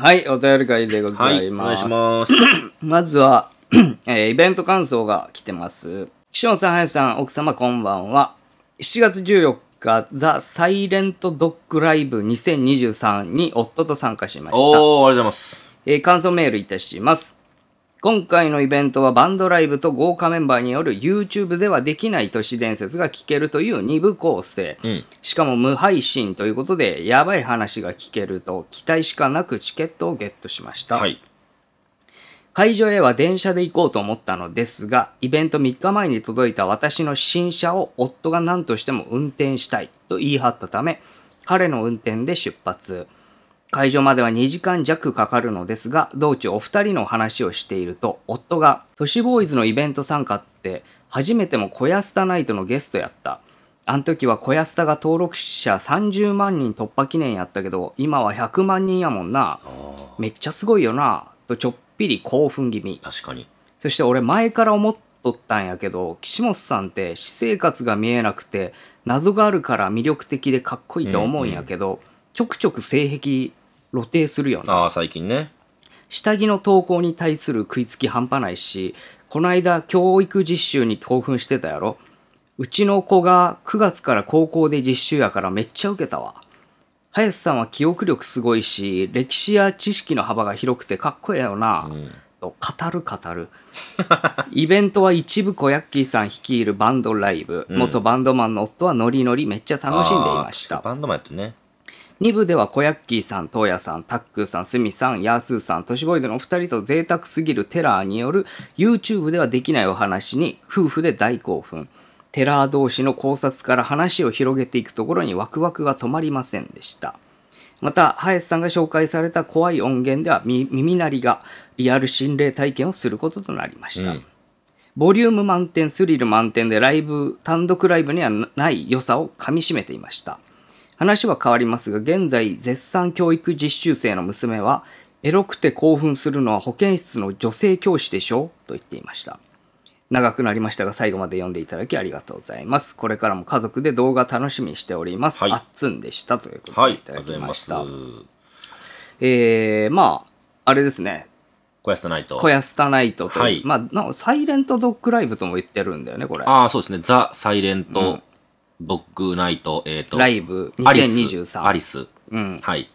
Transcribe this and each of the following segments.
はい、お便り会でござはいい、お願います。します。まずは、えーイベント感想が来てます。岸本さん、林さん、奥様こんばんは。7月14日、ザ・サイレント・ドッグ・ライブ2023に夫と参加しました。おー、ありがとうございます。えー感想メールいたします。今回のイベントはバンドライブと豪華メンバーによる YouTube ではできない都市伝説が聞けるという2部構成。うん。しかも無配信ということで、やばい話が聞けると期待しかなくチケットをゲットしました。はい。会場へは電車で行こうと思ったのですが、イベント3日前に届いた私の新車を夫が何としても運転したいと言い張ったため、彼の運転で出発。会場までは2時間弱かかるのですが、道中お二人の話をしていると、夫が、都市ボーイズのイベント参加って、初めても小安田ナイトのゲストやった。あの時は小安田が登録者30万人突破記念やったけど、今は100万人やもんな。あめっちゃすごいよな。とちょっぴり興奮気味ー。確かに。そして俺前から思っとったんやけど、岸本さんって私生活が見えなくて、謎があるから魅力的でかっこいいと思うんやけど、ちょくちょく性癖露呈するよな。ああ、最近ね。下着の投稿に対する食いつき半端ないし、この間教育実習に興奮してたやろ。うちの子が9月から高校で実習やからめっちゃ受けたわ。林さんは記憶力すごいし、歴史や知識の幅が広くてかっこええよな。うん。と語る語る。イベントは一部小ヤッキーさん率いるバンドライブ。うん元バンドマンの夫はノリノリめっちゃ楽しんでいました。バンドマンやってね。2部では小ヤッキーさん、東野さん、タックーさん、スミさん、ヤースーさん、都市ボーイズのお二人と贅沢すぎるテラーによる YouTube ではできないお話に夫婦で大興奮。テラー同士の考察から話を広げていくところにワクワクが止まりませんでした。また、林さんが紹介された怖い音源ではみ耳鳴りがリアル心霊体験をすることとなりました。うんボリューム満点、スリル満点でライブ、単独ライブにはない良さをかみしめていました。話は変わりますが、現在絶賛教育実習生の娘は、エロくて興奮するのは保健室の女性教師でしょと言っていました。長くなりましたが、最後まで読んでいただきありがとうございます。これからも家族で動画楽しみにしております。はいあっつんでした。ということはい、でいただありがとうございま。きますした。えー、まあ、あれですね。小安ナイト。小安田ナイトとはいまあサイレントドッグライブとも言ってるんだよね、これ。ああ、そうですね。ザ・サイレンうトん、ドッグナイト、えっと、ライブアリス。2023。アリス。うん。はい。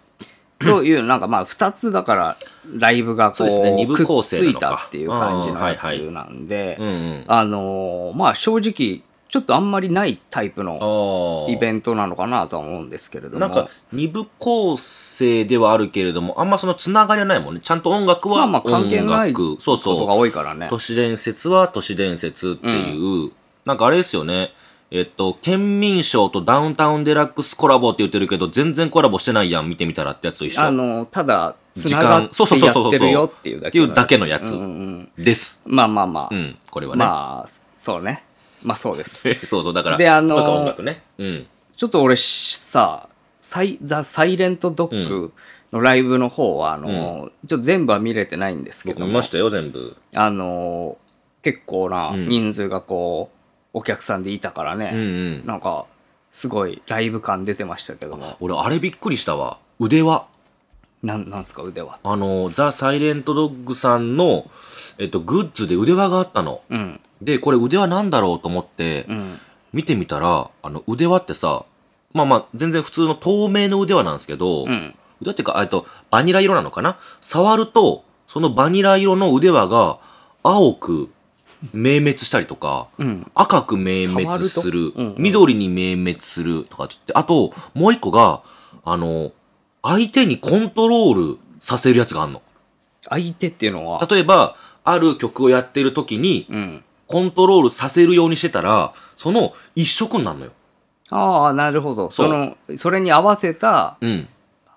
という、なんかまあ、二つだから、ライブがこう、そうね二部構成ついたっていう感じのやつなんでうん、うん。あのーまあ正直、ちょっとあんまりないタイプのあイベントなのかなとは思うんですけれども。なんか、二部構成ではあるけれども、あんまそのつながりはないもんね。ちゃんと音楽はまあまあ関係ないがそう。多いからね。都市伝説は都市伝説っていう、なんかあれですよね。えっと、県民賞とダウンタウンデラックスコラボって言ってるけど、全然コラボしてないやん、見てみたらってやつと一緒。あの、ただ、つ時ながって間そうそうそうやそうってるよっていうだけっていうだけのやつです。まあまあまあ。うん、これはね。まあ、そうね。まあそうです。そうそう、だから、であのー音楽ね。うん。ちょっと俺さ、サイザ・サイレント・ドッグのライブの方は、あの、ちょっと全部は見れてないんですけど見ましたよ、全部。あの、結構なうん人数がこう、お客さんでいたからね、うんうん。なんか、すごいライブ感出てましたけども、俺、あれびっくりしたわ。腕輪。なん、なんすか、腕は。あの、ザ・サイレントドッグさんの、えっと、グッズで腕輪があったの。うん、で、これ腕輪なんだろうと思ってう、ん、見てみたら、あの、腕輪ってさ、まあまあ、全然普通の透明の腕輪なんですけど、うん。腕輪っていうか、えっと、バニラ色なのかな？触ると、そのバニラ色の腕輪が、青く明滅したりとか、うん。赤く明滅する、うんうん緑に明滅するとかって言って、あと、もう一個が、あの、相手にコントロールさせるやつがあるの。相手っていうのは、例えば、ある曲をやってる時に、うん。コントロールさせるようにしてたら、その一色になるのよ。ああ、なるほど。その、それに合わせたうん。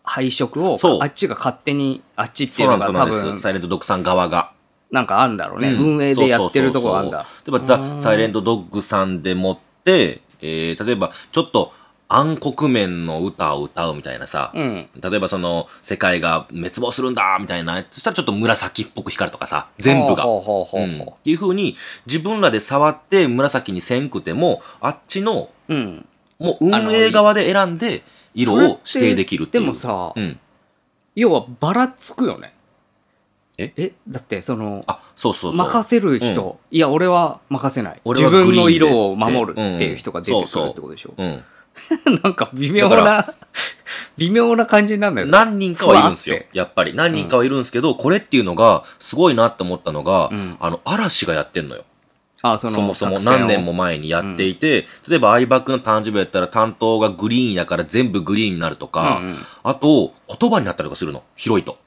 配色をあっちが勝手に、あっちっていそうのが多んですそうなんです。分、サイレントドッグさん側が。なんかあるんだろうね。うん運営でやってるとこがあるんだ。そうそうそう例えば、ザ・サイレントドッグさんでもって、えー、例えば、ちょっと暗黒面の歌を歌うみたいなさ、うん。例えばその、世界が滅亡するんだみたいな、そしたらちょっと紫っぽく光るとかさ、全部が。ほうほうほううん、っほていう風に、自分らで触って紫にせんくても、あっちの、う。うん。もう運営側で選んで、色を指定できるっていう。でもさ、うん。要はばらつくよね。え？え？だって、その、あ、そうそうそう。任せる人、いや、俺は任せない。俺は自分のグリーンで色を守るっていう人が出てくるってことでしょ？うん。なんか微妙だかな、微妙な感じになるんだよ。何人かはいるんですよふわっ。やっぱり。何人かはいるんですけど、これっていうのが、すごいなって思ったのが、うんあの、嵐がやってんのよ。あ、そのそもそも作戦を何年も前にやっていて、例えば、アイバックの誕生日やったら担当がグリーンやから全部グリーンになるとか、うんうんあと、言葉になったりとかするの。広いと。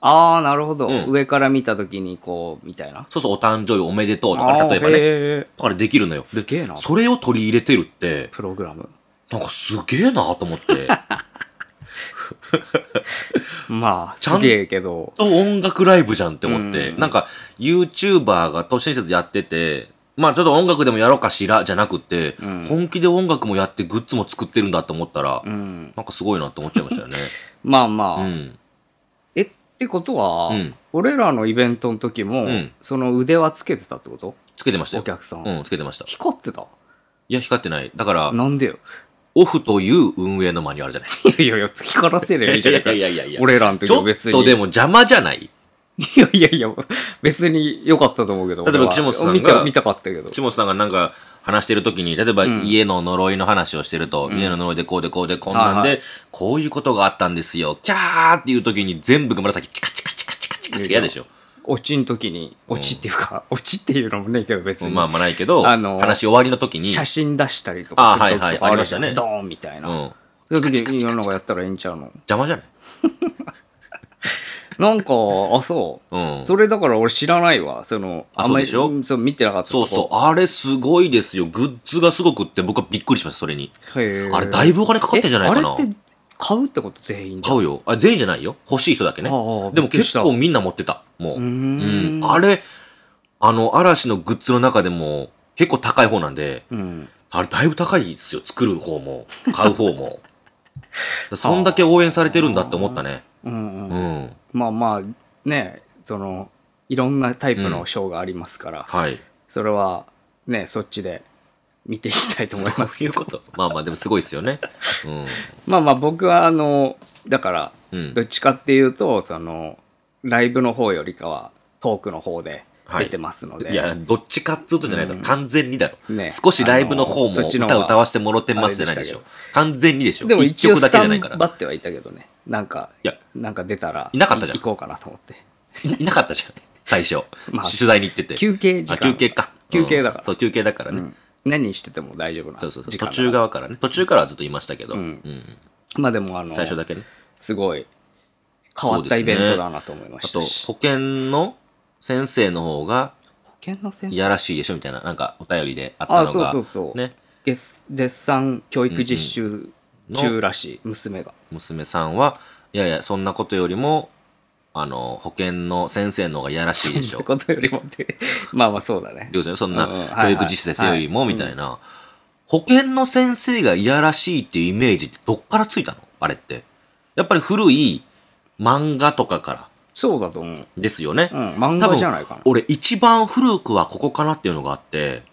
ああ、なるほど、うん上から見たときに、こう、みたいな。そうそう、お誕生日おめでとうとかね、あー例えばね。へーとかでできるのよ。ですげえなそれを取り入れてるって、プログラム。なんかすげえなと思って。まあ、ちゃんすげえけど。と音楽ライブじゃんって思って、うんなんか YouTuber が都市伝説やってて、まあちょっと音楽でもやろうかしらじゃなくて、うん本気で音楽もやってグッズも作ってるんだと思ったら、うん。なんかすごいなって思っちゃいましたよね。まあまあ、うん。え、ってことは、うん俺らのイベントの時も、うんその腕はつけてたってこと？つけてましたよ。お客さん。うん、つけてました。光ってた？いや、光ってない。だから、なんでよ？オフという運営のマニュアルじゃない。いやいやいや、光らせりゃいいじゃない やいやいや俺らの時ちょっは別に。とでも邪魔じゃない？いやいやいや、別に良かったと思うけど。例えば俺は岸本さんが見た見たかったけど。岸本さんがなんか話してる時に、例えばうん。家の呪いの話をしてると、うん。家の呪いでこうでこうでこんなんで、こういうことがあったんですよ、キャーっていう時に全部が紫チカチカチカチカチカチ。カ嫌でしょ。オチの時に、オチっていうか、オチっていうのもねえけど別に。まあまあないけど、あの話終わりの時に、写真出したりとかする時とかあはいはいありましたね。ドーンみたいな。うん、そういう時に、なんかやったらええんちゃうの？邪魔じゃない？なんか、あ、そう。うん。それだから俺知らないわ。その、あんまりそうでしょ？んそう、見てなかったそうそう。こあれすごいですよ。グッズがすごくって僕はびっくりしました、それに。へーあれだいぶお金かかってんじゃないかなえあれって買うってこと全員で。買うよ。あ、全員じゃないよ。欲しい人だけね。ああでも結構みんな持ってた。もう。うーんうんあれ、あの、嵐のグッズの中でも結構高い方なんで、うん。あれだいぶ高いですよ。作る方も、買う方も。そんだけ応援されてるんだって思ったね。うんううん。ん。まあまあ、ね、その、いろんなタイプのショーがありますから、はい。それは、ね、そっちで見ていきたいと思いますそういうこと。まあまあ、でもすごいですよね。まあまあ僕はあの、だから、うん。うんど。っちかっていうと、その、ライブの方よりかは、トークの方で出てますので、いや、どっちかっつうとじゃないだろ。うん完全にだろ。ね少しライブの方も歌歌わせてもろてますじゃないでしょ。完全にでしょ。でも一応スタンだけじゃないから。バってはいたけどね。なんか、いやなんか出たら、いなかったじゃん行こうかなと思って。いいなかったじゃん。最初。まあ取材に行ってて。休憩時あ、間。休憩か。休憩だからうんそう、休憩だからね。うん。何してても大丈夫なそうそうそう。時間だ途中側からね。途中からはずっといましたけど。ううんん。まあでもあの、最初だけね。すごい変わったイベントだなと思いましたし。保健の先生の方が、保険の先生？いやらしいでしょみたいな、なんかお便りであったのが。あ、そうそうそう。ね。絶絶賛教育実習中らしい、娘が。娘さんは、いやいや、そんなことよりも、あの、保健の先生の方がいやらしいでしょそんな。ことよりもって。まあまあそうだね。りょうさんそんな教育実習よりも、みたいな。保健の先生がいやらしいっていうイメージってどっからついたの？あれって。やっぱり古い漫画とかからそうだと思う。ですよね。うん、漫画じゃないかな。俺一番古くはここかなっていうのがあって、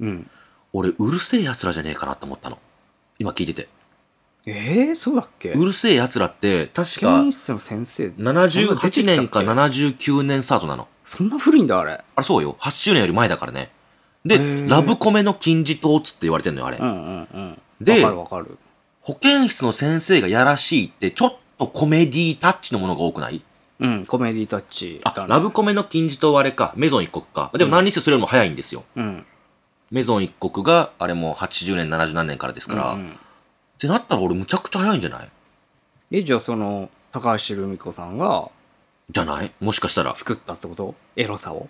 うん。俺うるせえ奴らじゃねえかなと思ったの。今聞いてて。えー、そうだっけ？うるせえ奴らって、確か保健室の先生。78年かそんな出てきたっけ？79年スタートなの。そんな古いんだ、あれ。あれそうよ。80年より前だからね。で、へーラブコメの金字塔っつって言われてんのよ、あれ。うんうんうん。でわかるわかる。保健室の先生がやらしいって、ちょっとコメディタッチのものが多くない？うん、コメディタッチだあ、ね。ラブコメの金字塔はあれか。メゾン一国か。でも何にせよそれよりも早いんですよ。うん。メゾン一国が、あれも80年、70何年からですから。っうんうんてなったら俺むちゃくちゃ早いんじゃない？え、じゃあその、高橋留美子さんがじゃない？もしかしたら。作ったってこと？エロさを？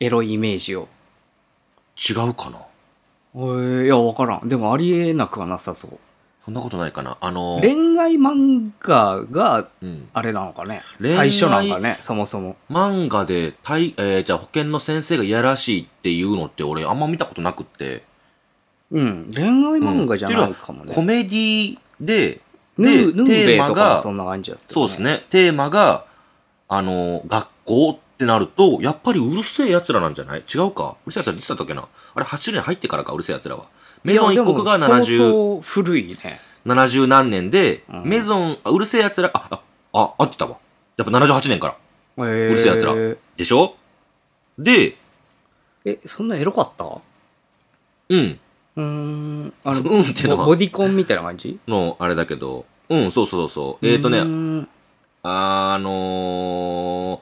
エロいイメージを？違うかな？えー、いや、わからん。でもありえなくはなさそう。そんなことないかな？あの、恋愛漫画がうん。あれなのかね？恋愛最初なのかね？そもそも。漫画で、たいえーじゃあ保健の先生がいやらしいっていうのって俺あんま見たことなくって。うん。恋愛漫画じゃないかもね。コメディで、ヌでテーマがそんな感じだった、そうです。ね。テーマが、あの、学校ってなると、やっぱりうるせえ奴らなんじゃない？違うか？うるせえ奴らいつだったっけな？あれ8年入ってからか、うるせえ奴らは。メゾン一国がいやでも相70、当古いね。70何年で、うんメゾン、あうるせえ奴ら、あ、ああ、合ってたわ。やっぱ78年から。うるせえ奴らでしょ？で、え、そんなエロかった？うん。うーん。あの、うんってのはボボディコンみたいな感じ？の、あれだけど、うん、そうそうそう。えっ、ー、とね、んあのー、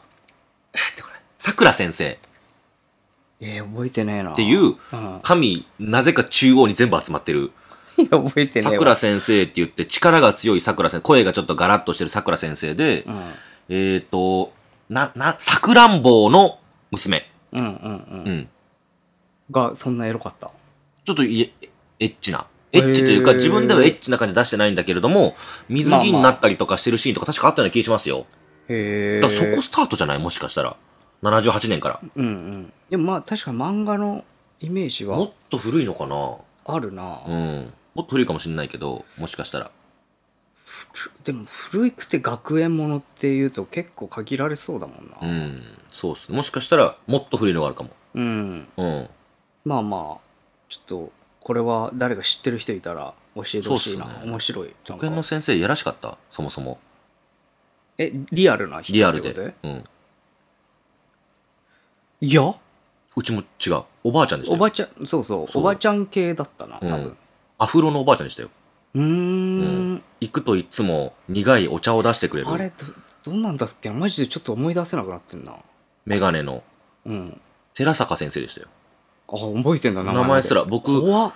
えーってこれ、桜先生えー、覚えてねえな。っっていう、うん。神、なぜか中央に全部集まってる。いや、覚えてねえわ。桜先生って言って、力が強い桜先生、声がちょっとガラッとしてる桜先生で、うん。えっ、ー、と、な、な、さくらんぼうの娘。うんうんううん。ん。が、そんなエロかった？ちょっといえ、エッチな。エッチというか、自分ではエッチな感じ出してないんだけれども、水着になったりとかしてるシーンとか確かあったような気がしますよ。へえ。だからそこスタートじゃない？もしかしたら。78年から。うんうん。でもまあ、確かに漫画のイメージはもっと古いのかなあるな。うん。もっと古いかもしれないけど、もしかしたら。でも、古くて学園ものっていうと結構限られそうだもんな。うん。そうっすね。もしかしたら、もっと古いのがあるかも。うん。うん。まあまあ、ちょっと、これは誰か知ってる人いたら教えてほしいな。ね面白い。保健の先生やらしかった？そもそも。え、リアルな人リアルで。うん。いや、うちも違う。おばあちゃんでしたよ。おばちゃん、そうそう、おばちゃん系だったな、多う分ん。アフロのおばあちゃんでしたよ。うーん。行くといつも苦いお茶を出してくれる。あれど、どんなんだっけな？マジでちょっと思い出せなくなってんな。メガネのうん。寺坂先生でしたよ。あ、覚えてんだ、名前すらまで僕怖っ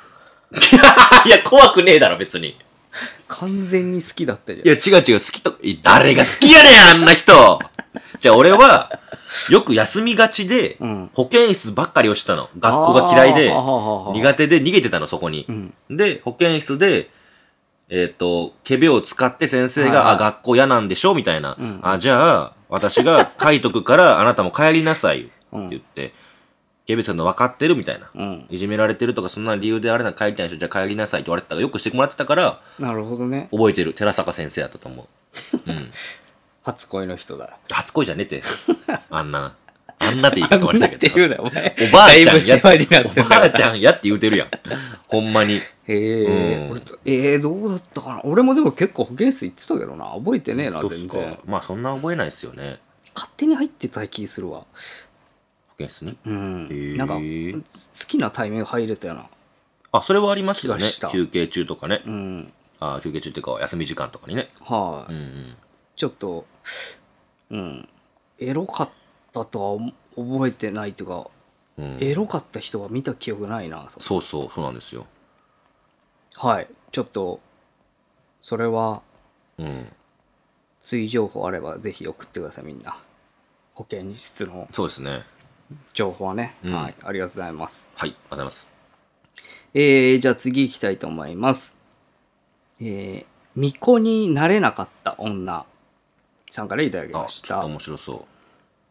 いや、怖くねえだろ、別に。完全に好きだったじゃん。いや、違う違う、好きと、い誰が好きやねん、あんな人じゃあ俺は、よく休みがちで、うん。保健室ばっかりをしてたの。学校が嫌いで苦手で逃げてたの、そこにう。ん。で、保健室で、えっ、と、ケベを使って先生が、はいはいあ、学校嫌なんでしょみたいな。うんあ、じゃあ、私が書いとくから、あなたも帰りなさい。ってうん言って、ケベさんの分かってるみたいな。うん。いじめられてるとか、そんな理由であれなら帰りたいでしょじゃあ帰りなさいって言われてたから、よくしてもらってたから、なるほどね。覚えてる。寺坂先生やったと思う。うん。初恋の人だ。初恋じゃねえって。あんな。あんなって言い方悪いんだけど。って言うな、おばあちゃんやおばあちゃんやって言うてるやん。ほんまに。へえ、うんえー、どうだったかな俺もでも結構保健室行ってたけどな。覚えてねえな、全然。まあそんな覚えないですよね。勝手に入ってた気するわ。保健室に。うん。なんか、好きなタイミング入れたよな。あ、それはありました。休憩中とかね。うん。あ休憩中っていうか、休み時間とかにね。はい、うんうん。ちょっと、うん。エロかったとは思覚えてないというか、うん、エロかった人は見た記憶ないな。そそうそう、そうなんですよ。はい。ちょっと、それは、うん。追情報あればぜひ送ってください、みんな。保健室のそうですね。情報はね。うんはい。ありがとうございます。はい、ありがとうございます。えー、じゃあ次行きたいと思います。えー、巫女になれなかった女さんからいただきあま、したちょっと。面白そ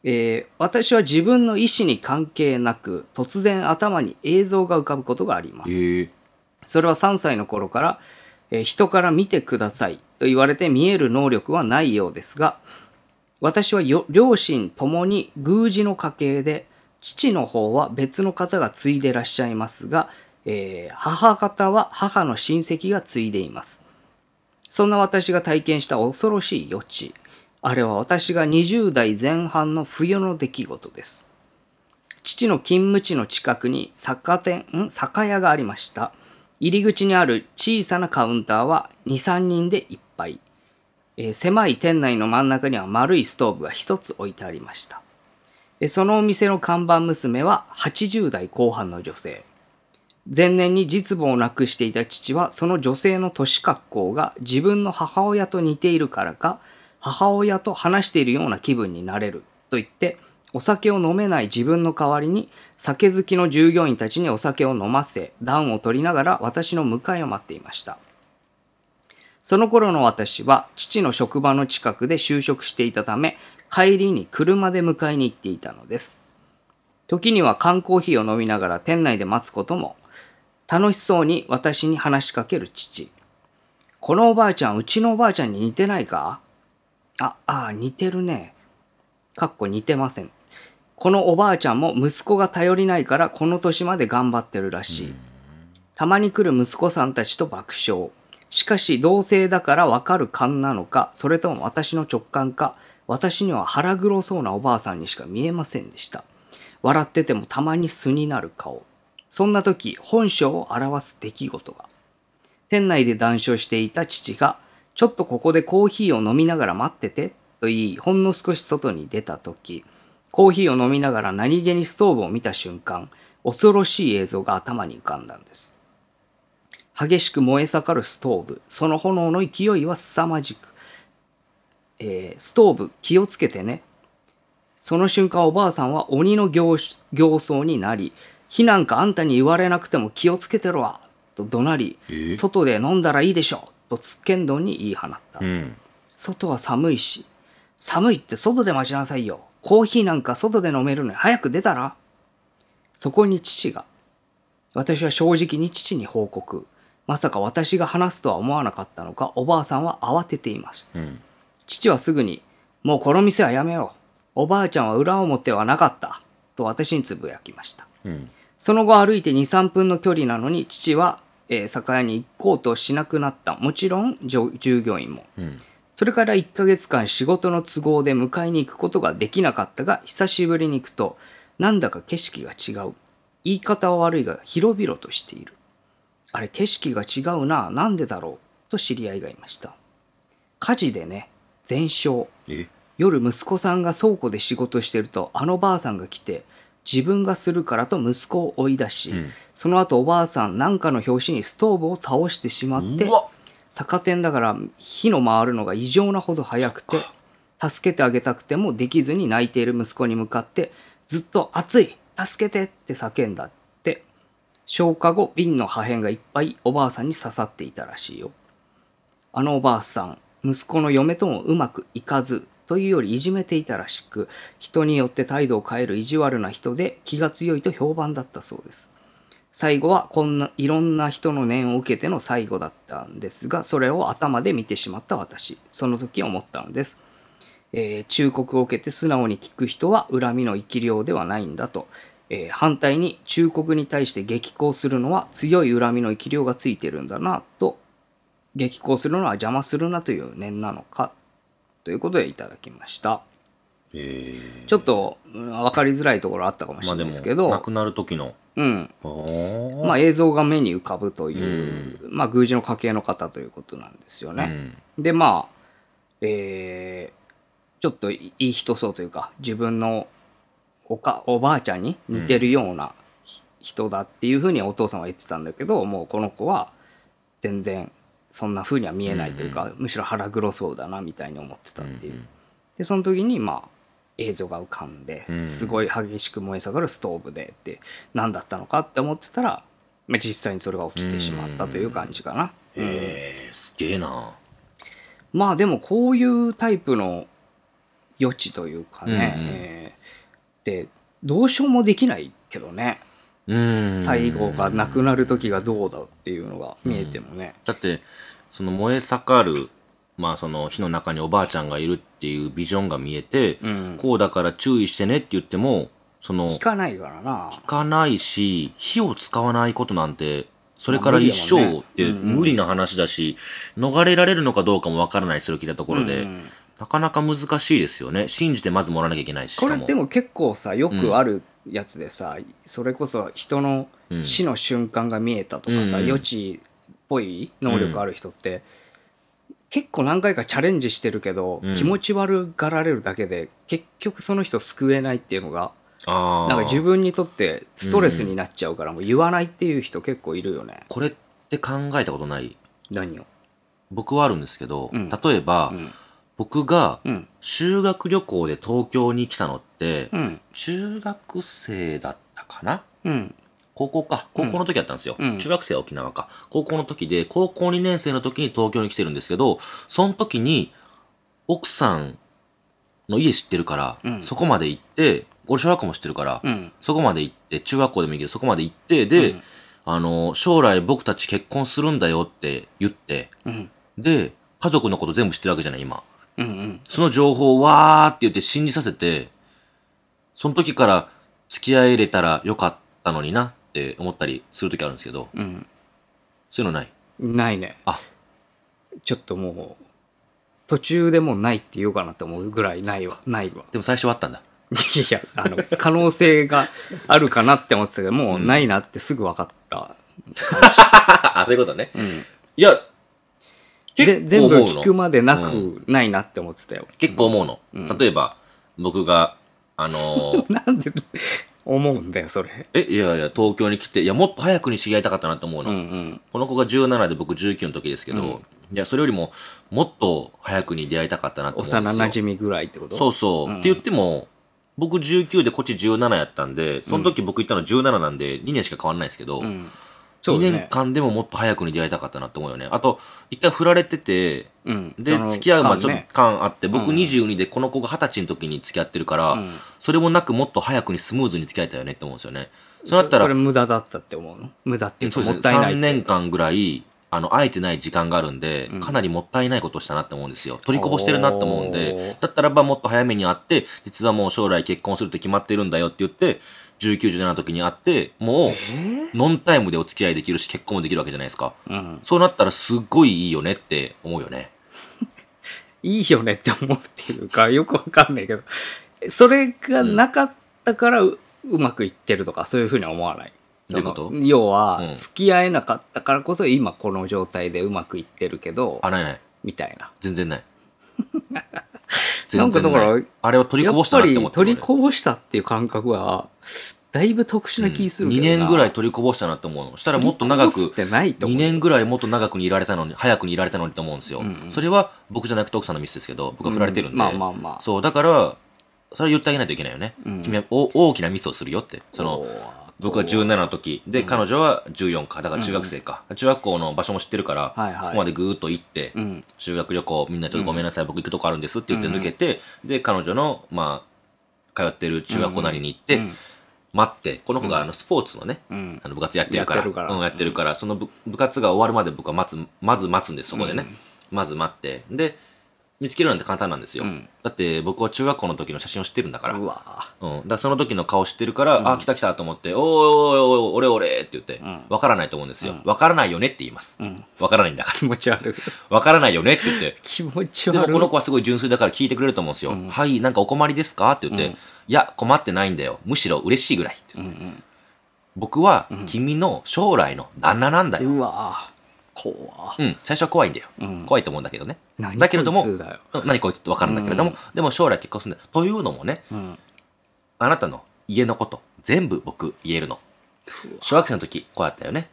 えー私は自分の意思に関係なく突然頭に映像が浮かぶことがありまう。す。へえ。それは3歳の頃から、えー人から見てくださいと言われて見える能力はないようですが、私は両親ともに宮司の家系で、父の方は別の方が継いでらっしゃいますが、えー母方は母の親戚が継いでいます。そんな私が体験した恐ろしい余地。あれは私が20代前半の冬の出来事です。父の勤務地の近くに酒店、ん？酒屋がありました。入り口にある小さなカウンターは2、3人でいっ。えー狭い店内の真ん中には丸いストーブが一つ置いてありました。そのお店の看板娘は80代後半の女性。前年に実母を亡くしていた父はその女性の年格好が自分の母親と似ているからか母親と話しているような気分になれると言ってお酒を飲めない自分の代わりに酒好きの従業員たちにお酒を飲ませ暖を取りながら私の迎えを待っていましたその頃の私は父の職場の近くで就職していたため帰りに車で迎えに行っていたのです時には缶コーヒーを飲みながら店内で待つことも楽しそうに私に話しかける父。このおばあちゃん、うちのおばあちゃんに似てないか？あ、ああ、似てるね。かっこ似てません。このおばあちゃんも息子が頼りないからこの年まで頑張ってるらしい。たまに来る息子さんたちと爆笑。しかし同性だからわかる勘なのか、それとも私の直感か、私には腹黒そうなおばあさんにしか見えませんでした。笑っててもたまに素になる顔。そんな時、本性を表す出来事が。店内で談笑していた父が、ちょっとここでコーヒーを飲みながら待ってて、と言い、ほんの少し外に出た時、コーヒーを飲みながら何気にストーブを見た瞬間、恐ろしい映像が頭に浮かんだんです。激しく燃え盛るストーブ、その炎の勢いは凄まじく、えーストーブ気をつけてね。その瞬間おばあさんは鬼の形形相になり、火なんかあんたに言われなくても気をつけてろわと怒鳴り、え？外で飲んだらいいでしょとつっけんどんに言い放った。うん。外は寒いし、寒いって外で待ちなさいよ。コーヒーなんか外で飲めるのに早く出たら？そこに父が。私は正直に父に報告。まさか私が話すとは思わなかったのか、おばあさんは慌てています。うん。父はすぐに、もうこの店はやめよう。おばあちゃんは裏表はなかった。と私につぶやきました。うん。その後歩いて2、3分の距離なのに、父は、えー酒屋に行こうとしなくなった。もちろん、従従業員も。うん。それから1ヶ月間仕事の都合で迎えに行くことができなかったが、久しぶりに行くと、なんだか景色が違う。言い方は悪いが、広々としている。あれ、景色が違うな。なんでだろう。と知り合いがいました。火事でね、全焼。え？夜息子さんが倉庫で仕事してるとあのばあさんが来て自分がするからと息子を追い出し、うんその後おばあさんなんかの拍子にストーブを倒してしまって逆転だから火の回るのが異常なほど早くて助けてあげたくてもできずに泣いている息子に向かってずっと「熱い助けて!」って叫んだって消火後瓶の破片がいっぱいおばあさんに刺さっていたらしいよあのおばあさん、息子の嫁ともうまくいかず、というよりいじめていたらしく、人によって態度を変える意地悪な人で気が強いと評判だったそうです。最後はこんないろんな人の念を受けての最後だったんですが、それを頭で見てしまった私、その時思ったのです。えー忠告を受けて素直に聞く人は恨みの生き量ではないんだと、えー反対に忠告に対して激高するのは強い恨みの生き量がついてるんだなと激高するのは邪魔するなという念なのかということでいただきました。えちょっとうん分かりづらいところあったかもしれないですけど、亡くなる時のうん。まあ、映像が目に浮かぶという、まあ、宮司の家系の方ということなんですよね、でまあえーちょっといい人そうというか自分のおかおばあちゃんに似てるようなひ人だっていうふうにお父さんは言ってたんだけどもうこの子は全然そんなふうには見えないというか、むしろ腹黒そうだなみたいに思ってたっていう、でその時にまあ映像が浮かんで、うん。すごい激しく燃え盛るストーブでって何だったのかって思ってたら、まあ、実際にそれが起きてしまったという感じかな、うん。えー、すげえな。まあでもこういうタイプの余地というかね、うんうん。えーでどうしようもできないけどね。うん。最後がなくなる時がどうだっていうのが見えてもね、だってその燃え盛るまあその火の中におばあちゃんがいるっていうビジョンが見えて、うん。こうだから注意してねって言ってもその聞かないからな。聞かないし火を使わないことなんてそれから一生ってまあ無理な話だし、逃れられるのかどうかもわからないそれを聞いたところで、うんなかなか難しいですよね。信じてまずもらわなきゃいけないしこれでも結構さよくあるやつでさ、それこそ人のうん死の瞬間が見えたとかさ、うん。予知っぽい能力ある人って、結構何回かチャレンジしてるけど、うん。気持ち悪がられるだけで結局その人救えないっていうのがなんか自分にとってストレスになっちゃうからもう言わないっていう人結構いるよね。これって考えたことない。何を？僕はあるんですけど、うん。例えば、うん僕がうん。修学旅行で東京に来たのって、うん。中学生だったかな？うん。高校か。高校の時だったんですよ。うん。中学生は沖縄か。高校の時で、高校2年生の時に東京に来てるんですけど、その時に、奥さんの家知ってるから、うん。そこまで行って、俺小学校も知ってるから、うん。そこまで行って、中学校でもいいけど、そこまで行って、で、うん。あの、将来僕たち結婚するんだよって言って、うん。で、家族のこと全部知ってるわけじゃない、今。うんうんその情報をわーって言って信じさせて、その時から付き合えれたらよかったのになって思ったりする時あるんですけど、うんそういうのない？ないね。あ、ちょっともう、途中でもうないって言おうかなと思うぐらいないわ、ないわ。でも最初はあったんだ。いや、あの、可能性があるかなって思ってたけど、もうないなってすぐ分かった。あ、そういうことね。うん。いや、ぜ全部聞くまでなうんく、ないなって思ってたよ。結構思うの。うん例えば、僕が、あのー なんで、思うんだよ、それ。え、いやいや、東京に来て、いや、もっと早くに知り合いたかったなと思ううの。んうん。この子が17で僕19の時ですけど、うんいや、それよりも、もっと早くに出会いたかったなと思うんですよ。幼馴染ぐらいってこと？そうそう。うんって言っても、僕19でこっち17やったんで、その時僕行ったの17なんで2年しか変わんないですけど、2うね。年間でももっと早くに出会いたかったなと思うよね。あと、一回振られてて、うん。で付き合うまでちょっと間あって、僕うん。22でこの子が20歳の時に付き合ってるから、うん。それもなくもっと早くにスムーズに付き合えたよねって思うんですよね。そうなったらそれ、無駄だったって思うの？無駄っていうかもったいない3年間ぐらい、あの、会えてない時間があるんで、うん。かなりもったいないことをしたなって思うんですよ。取りこぼしてるなって思うんおでー、だったらばもっと早めに会って、実はもう将来結婚するって決まってるんだよって言って、19、17の時に会って、もう、えノンタイムでお付き合いできるし、結婚もできるわけじゃないですか。ーうん。そうなったらすっごいいいよねって思うよね。いいよねって思うっていうか、よくわかんないけど、それがなかったからう,、うまくいってるとか、そういうふうには思わない。どういうこと？要は、うん付き合えなかったからこそ今この状態でうまくいってるけど、あ、ないない。みたいな。全然ない。なんかだからあれを取りこぼしたなって思って取りこぼしたっていう感覚は、だいぶ特殊な気するけ2どな、年ぐらい取りこぼしたなって思うの。したらもっと長く取りこぼすってないと思2う。年ぐらいもっと長くにいられたのに、早くにいられたのにと思うんですよ。うんうんそれは僕じゃなくて奥さんのミスですけど、僕は振られてるんで。まあまあまあ。そう、だから、それは言ってあげないといけないよね。うん君はお大きなミスをするよって。その、僕は17の時、で、彼女は14か、だから中学生か。中学校の場所も知ってるから、はいはい。そこまでぐーっと行って、うん。修学旅行、みんなちょっとごめんなさい、僕行くとこあるんですって言って抜けて、で、彼女の、まあ、通ってる中学校なりに行って、うん待って、この子があのスポーツのね、うん。あの部活やってるから、やってるから。うん、やってるから、その部部活が終わるまで僕は待つ、まず待つんです、そこでね。うん。まず待って。で、見つけるなんて簡単なんですよ。うんだって僕は中学校の時の写真を知ってるんだから。うわうん。だその時の顔知ってるから、うんあ、来た来たと思って、おーおいおいおい、俺俺って言ってうん、わからないと思うんですようん。わからないよねって言います。うん。わからないんだか気持ち悪い。ら。わからないよねって言って。気持ちで悪い。もこの子はすごい純粋だから聞いてくれると思うんですよ。うんはい、なんかお困りですかって言って、うんいや、困ってないんだよ。むしろ嬉しいぐらいって言って。うんうん。僕はうん君の将来の旦那なんだよ。うわ怖うん、最初は怖いんだよ。うん怖いと思うんだけどね。何だけれどもこいつだようん何こいつってわかるんだけれども、うんでも将来結婚するんだよ。というのもね、うん。あなたの家のこと、全部僕言えるの。小学生の時、こうやったよね。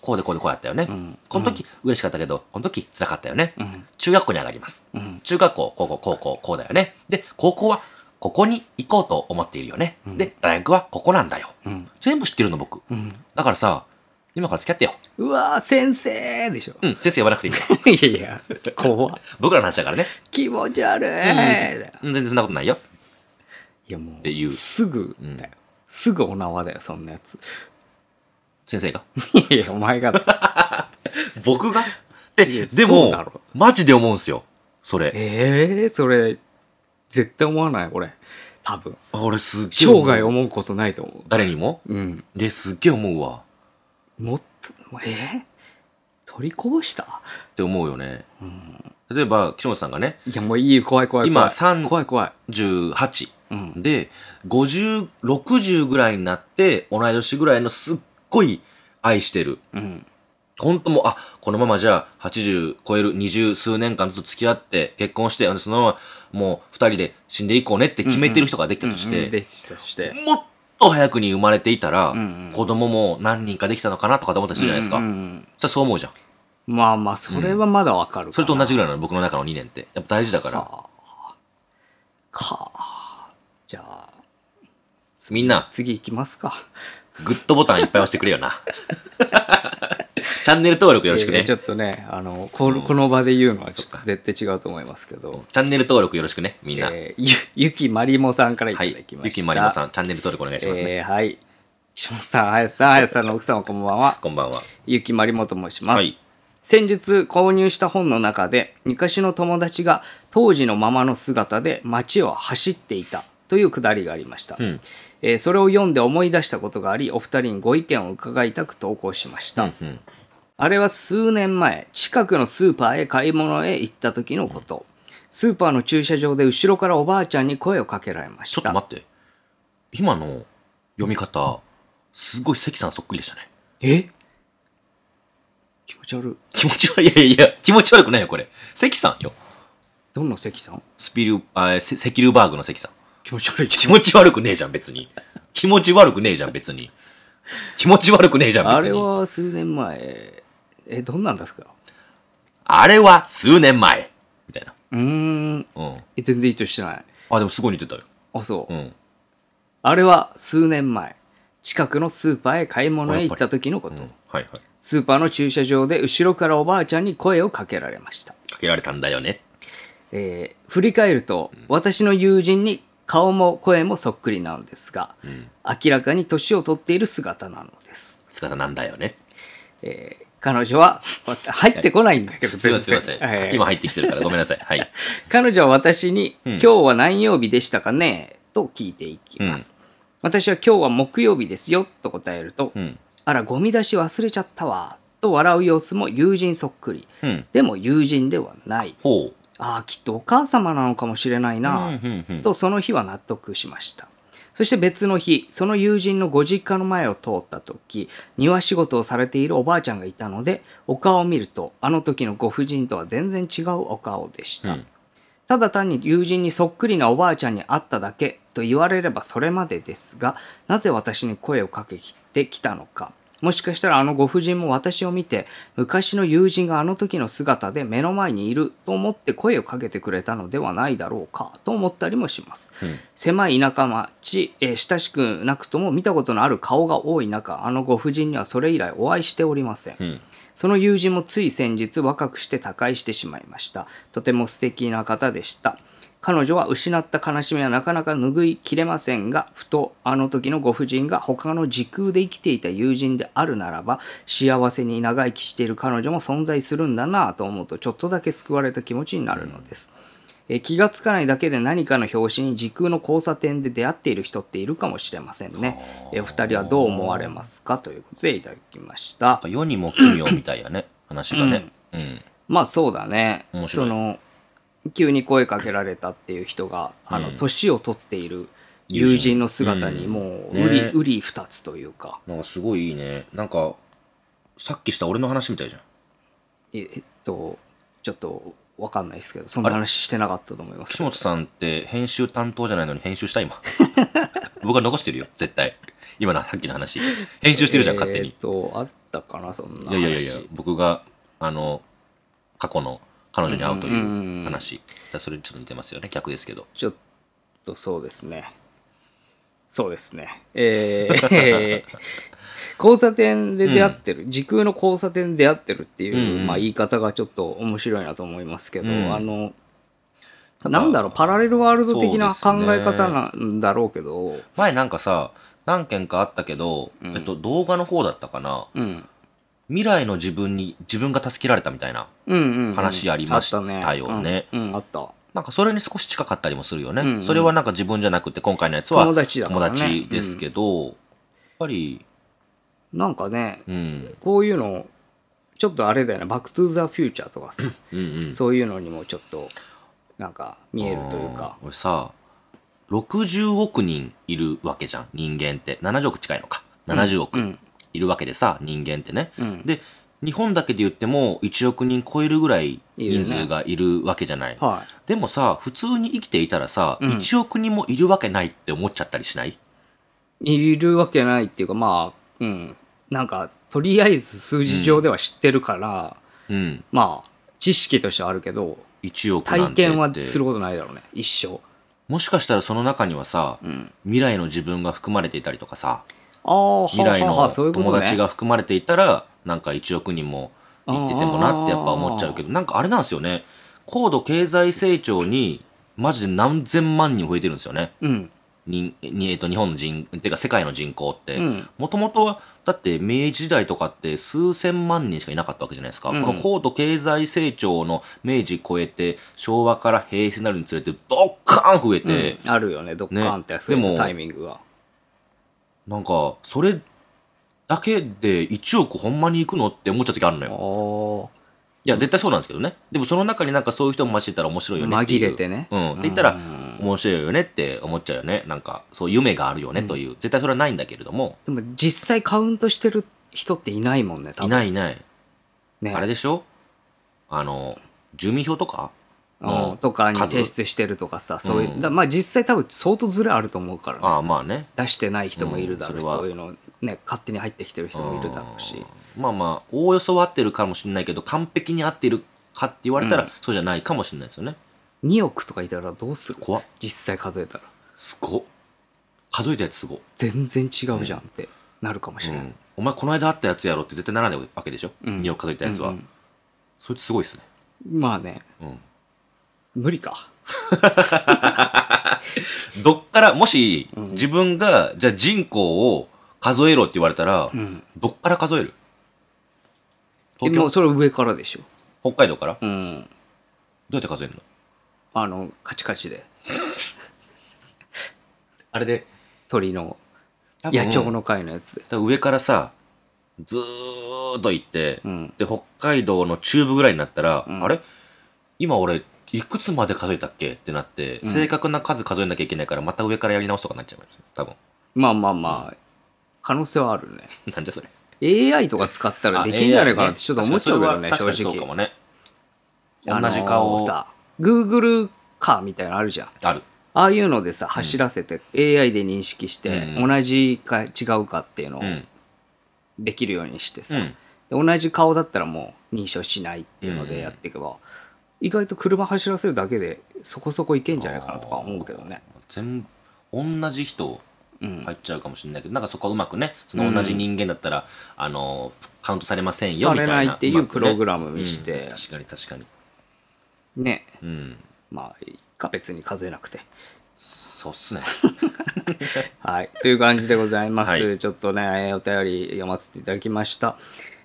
こうでこうでこうやったよね。うんこの時、嬉しかったけど、この時、辛かったよね。うん。中学校に上がります。うん。中学校、高校、高校、こうだよね。で、高校は、ここに行こうと思っているよね。うんで、大学はここなんだよ。うん。全部知ってるの、僕。うん。だからさ、今から付き合ってよ。うわ先生でしょ。うん、先生呼ばなくていい。いやいや、怖っ僕らの話だからね。気持ち悪い。うん、全然そんなことないよ。いやもう、ていうすぐだよ。すぐお縄だよ、そんなやつ。先生が？いや、お前が。僕が？いで、やでもそうだろ、マジで思うんすよ。それ。ええそれ、絶対思わない、俺。多分。あ俺すっげえ思う。生涯思うことないと思誰にも？う。うん。で、すっげえ思うわ。もっと、えー？取りこぼした？って思うよね。うん。例えば、岸本さんがね、いや、もういい、怖い怖い怖い。今三怖い怖い。18。うん。で、50、60ぐらいになって、同い年ぐらいのすっごい愛してる。うん。本当もう、あ、このままじゃあ、80超える20数年間ずっと付き合って、結婚して、そのままもう二人で死んでいこうねって決めてる人ができたとして。もっと早くに生まれていたら、うんうん子供も何人かできたのかなとかと思ったりするじゃないですか。うんうんうんそれはそう思うじゃん。まあまあ、それはまだわかるかなそれと同じぐらいなの、僕の中の2年って。やっぱ大事だから。かかじゃあ、みんな、次行きますか。グッドボタンいっぱい押してくれよな。チャンネル登録よろしくね。いやいやちょっとね、あの、このこの場で言うのはちょっと絶対違うと思いますけど。チャンネル登録よろしくね、みんな。えーゆ、ゆきまりもさんからいたはいだき。ました。ゆきまりもさん、チャンネル登録お願いしますね。えーはい。岸本さん、林さん、林さんの奥様こんばんは。こんばんは。ゆきまりもと申します。はい。先日購入した本の中で昔の友達が当時のままの姿で街を走っていたというくだりがありました、うん。えーそれを読んで思い出したことがありお二人にご意見を伺いたく投稿しました、うんうん。あれは数年前、近くのスーパーへ買い物へ行った時のこと。スーパーの駐車場で後ろからおばあちゃんに声をかけられました。ちょっと待って。今の読み方、すごい関さんそっくりでしたね。え？気持ち悪い。気持ち悪い。いやいやいや、気持ち悪くないよ、これ。関さんよ。どんな関さん？スピル、あ、セセキルバーグの関さん。気持ち悪い。気持ち悪くねえじゃん、別に。気持ち悪くねえじゃん、別に。気持ち悪くねえじゃん、あれ別に。は数年前。え、どんなんですか？あれは数年前。みたいな。うーん。うん。え全然意図してない。あ、でもすごい似てたよ。あ、そう。うん。あれは数年前。近くのスーパーへ買い物へ行った時のこと。うん。はいはい。スーパーの駐車場で後ろからおばあちゃんに声をかけられました。かけられたんだよね。えー振り返ると、私の友人に顔も声もそっくりなのですが、うん。明らかに年を取っている姿なのです。姿なんだよね。えー彼女は、入ってこないんだけど、すいません、すいません。はい今入ってきてるからごめんなさい。はい。彼女は私に、うん今日は何曜日でしたかね？と聞いていきます。私は今日は木曜日ですよと答えると、うん。あら、ゴミ出し忘れちゃったわと笑う様子も友人そっくり。うん。でも友人ではない。ほう。ああ、きっとお母様なのかもしれないな、とその日は納得しました。そして別の日、その友人のご実家の前を通った時、庭仕事をされているおばあちゃんがいたので、お顔を見ると、あの時のご婦人とは全然違うお顔でした。うんただ単に友人にそっくりなおばあちゃんに会っただけと言われればそれまでですが、なぜ私に声をかけてきたのか。もしかしたらあのご婦人も私を見て、昔の友人があの時の姿で目の前にいると思って声をかけてくれたのではないだろうかと思ったりもします。うん狭い田舎町、えー親しくなくとも見たことのある顔が多い中、あのご婦人にはそれ以来お会いしておりません。うん。その友人もつい先日若くして他界してしまいました。とても素敵な方でした。彼女は失った悲しみはなかなか拭いきれませんが、ふとあの時のご婦人が他の時空で生きていた友人であるならば、幸せに長生きしている彼女も存在するんだなぁと思うと、ちょっとだけ救われた気持ちになるのです。えー気がつかないだけで何かの拍子に時空の交差点で出会っている人っているかもしれませんね。えーお二人はどう思われますかということでいただきました。世にも奇妙みたいやね。話がね。うん。まあそうだねその、急に声かけられたっていう人が、あの、うん年を取っている友人の姿にうんもう、うり、ねうり二つというか、なんかすごいいいね。なんか、さっきした俺の話みたいじゃん。ええっと、ちょっとわかんないですけど、そんな話してなかったと思います。岸本さんって編集担当じゃないのに編集した今。僕は残してるよ、絶対。今のさっきの話。編集してるじゃん、勝手にえーっ。と、あったかな、そんない話。やいやいやいや、僕が、あの、過去の彼女に会うというんうんうんう話。だそれにちょっと似てますよね、逆ですけど。ちょっとそうですね。そうですね。えー 交差点で出会ってる、時空の交差点で出会ってるっていう、うんうんまあ、言い方がちょっと面白いなと思いますけど、うんあの、なんだろう、パラレルワールド的な考え方なんだろうけど、前なんかさ、何件かあったけど、うんえっと、動画の方だったかな。うん。未来の自分に自分が助けられたみたいな。うんうん、うん。話ありましたよねあった。なんかそれに少し近かったりもするよね。うんうんそれはなんか自分じゃなくて今回のやつは友達友達ですけど、やっぱり、なんかね、うん、こういうの、ちょっとあれだよね、バックトゥーザフューチャーとかさ、うんうん。そういうのにもちょっと、なんか見えるというか。俺さ、60億人いるわけじゃん、人間って。70億近いのか。70億うん。いるわけでさ、人間ってね。うん。で、日本だけで言っても1億人超えるぐらい人数がいるわけじゃない。はでもさ、普通に生きていたらさ、うん1億人もいるわけないって思っちゃったりしない？い。いるわけないっていうか、まあ、うん。なんか、とりあえず数字上では知ってるから、うん。まあ、知識としてはあるけど、1億なん体験はすることないだろうね、一生。もしかしたらその中にはさ、うん。未来の自分が含まれていたりとかさ、未来の友達が含まれていたら、なんか1億人も行っててもなってやっぱ思っちゃうけど、なんかあれなんですよね。高度経済成長に、マジで何千万人増えてるんですよね。うん。に、にえっと、日本の人、てか世界の人口ってうん。もともとは、だって明治時代とかって数千万人しかいなかったわけじゃないですか。うんこの高度経済成長の明治超えて、昭和から平成になるにつれて、ドッカーン増えて、うんあるよね、ドッカーンって増えねでもたタイミングが。なんか、それだけで1億ほんまに行くのって思っちゃう時あるのよ。おいや、絶対そうなんですけどね。でもその中になんかそういう人も混じってたら面白いよねっていう。紛れてねうん。って言ったらうん、面白いよねって思っちゃうよね。なんか、そう夢があるよねという。絶対それはないんだけれども、でも実際カウントしてる人っていないもんね、多分。いないいない。ね。あれでしょ？あの、住民票とか？とかに数提出してるとかさ、そういう。うんだまあ実際多分相当ずれあると思うからね。ああ、まあね。出してない人もいるだろうし、うんそれはそういうのね、勝手に入ってきてる人もいるだろうし。うんまあまあ、おおよそは合ってるかもしれないけど、完璧に合ってるかって言われたら、うんそうじゃないかもしれないですよね。2億とかいたらどうする？怖っ実際数えたら。すごっ。数えたやつすごっ。全然違うじゃんってなるかもしれない。うんお前この間会ったやつやろって絶対ならないわけでしょ、うん2億数えたやつは、うんうんそいつすごいっすね、まあね、うん、無理か。どっからもし、うん自分がじゃあ人口を数えろって言われたら、うん。どっから数える？東京？でもそれ上からでしょ。北海道から？どうん。うやって数えるの？あの、カチカチで。あれで？鳥の、多分野鳥の会のやつで。多分上からさずーっと行って、うん。で北海道の中部ぐらいになったら、うんあれ？今俺いくつまで数えたっけ？ってなって、うん正確な数数えなきゃいけないからまた上からやり直すとかなっちゃいますよ多分まあまあまあ、可能性はあるね。なんじゃそれ AI とか使ったらできんじゃないかなってちょっと思っちゃうけどね、正確かにそうか直。もね。あのー同じ顔をさ、Google カーみたいなのあるじゃん。ある。ああいうのでさ、走らせて、AI で認識して、うん同じか違うかっていうのをうん。できるようにしてさ、同じ顔だったらもう認証しないっていうのでやっていけば、意外と車走らせるだけでそこそこいけんじゃないかなとか思うけどね。全部、同じ人うん。入っちゃうかもしれないけど、なんかそこはうまくね、その同じ人間だったら、あの、カウントされませんよ、さみたいな。れないっていうプログララムにして、確かに確かに。ね、うん。まあ、いいか別に数えなくて。そうっすね。はい。という感じでございます。はいちょっとね、お便り読ませていただきました。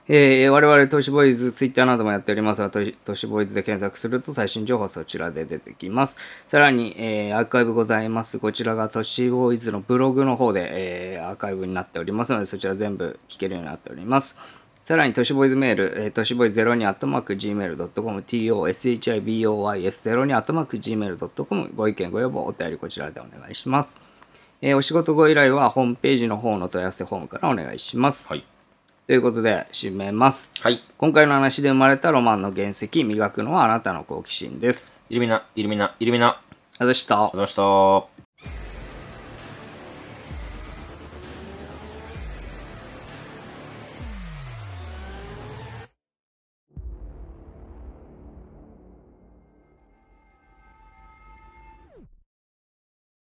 えー我々都市ボーイズ、ツイッターなどもやっておりますが、都市ボーイズで検索すると最新情報そちらで出てきます。さらに、えーアーカイブございます。こちらが都市ボーイズのブログの方で、えーアーカイブになっておりますので、そちら全部聞けるようになっております。さらに、都市ボーイズメール、えー、都市ボーイズ02アットマーク Gmail.com、toshiboys02 アットマーク Gmail.com、ご意見、ご要望、お便りこちらでお願いします。えーお仕事ご依頼はホームページの方の問い合わせフォームからお願いします。はい。ということで、締めます。はい。今回の話で生まれたロマンの原石、磨くのはあなたの好奇心です。イルミナ、イルミナ、イルミナ。あざしたがとう。ござした。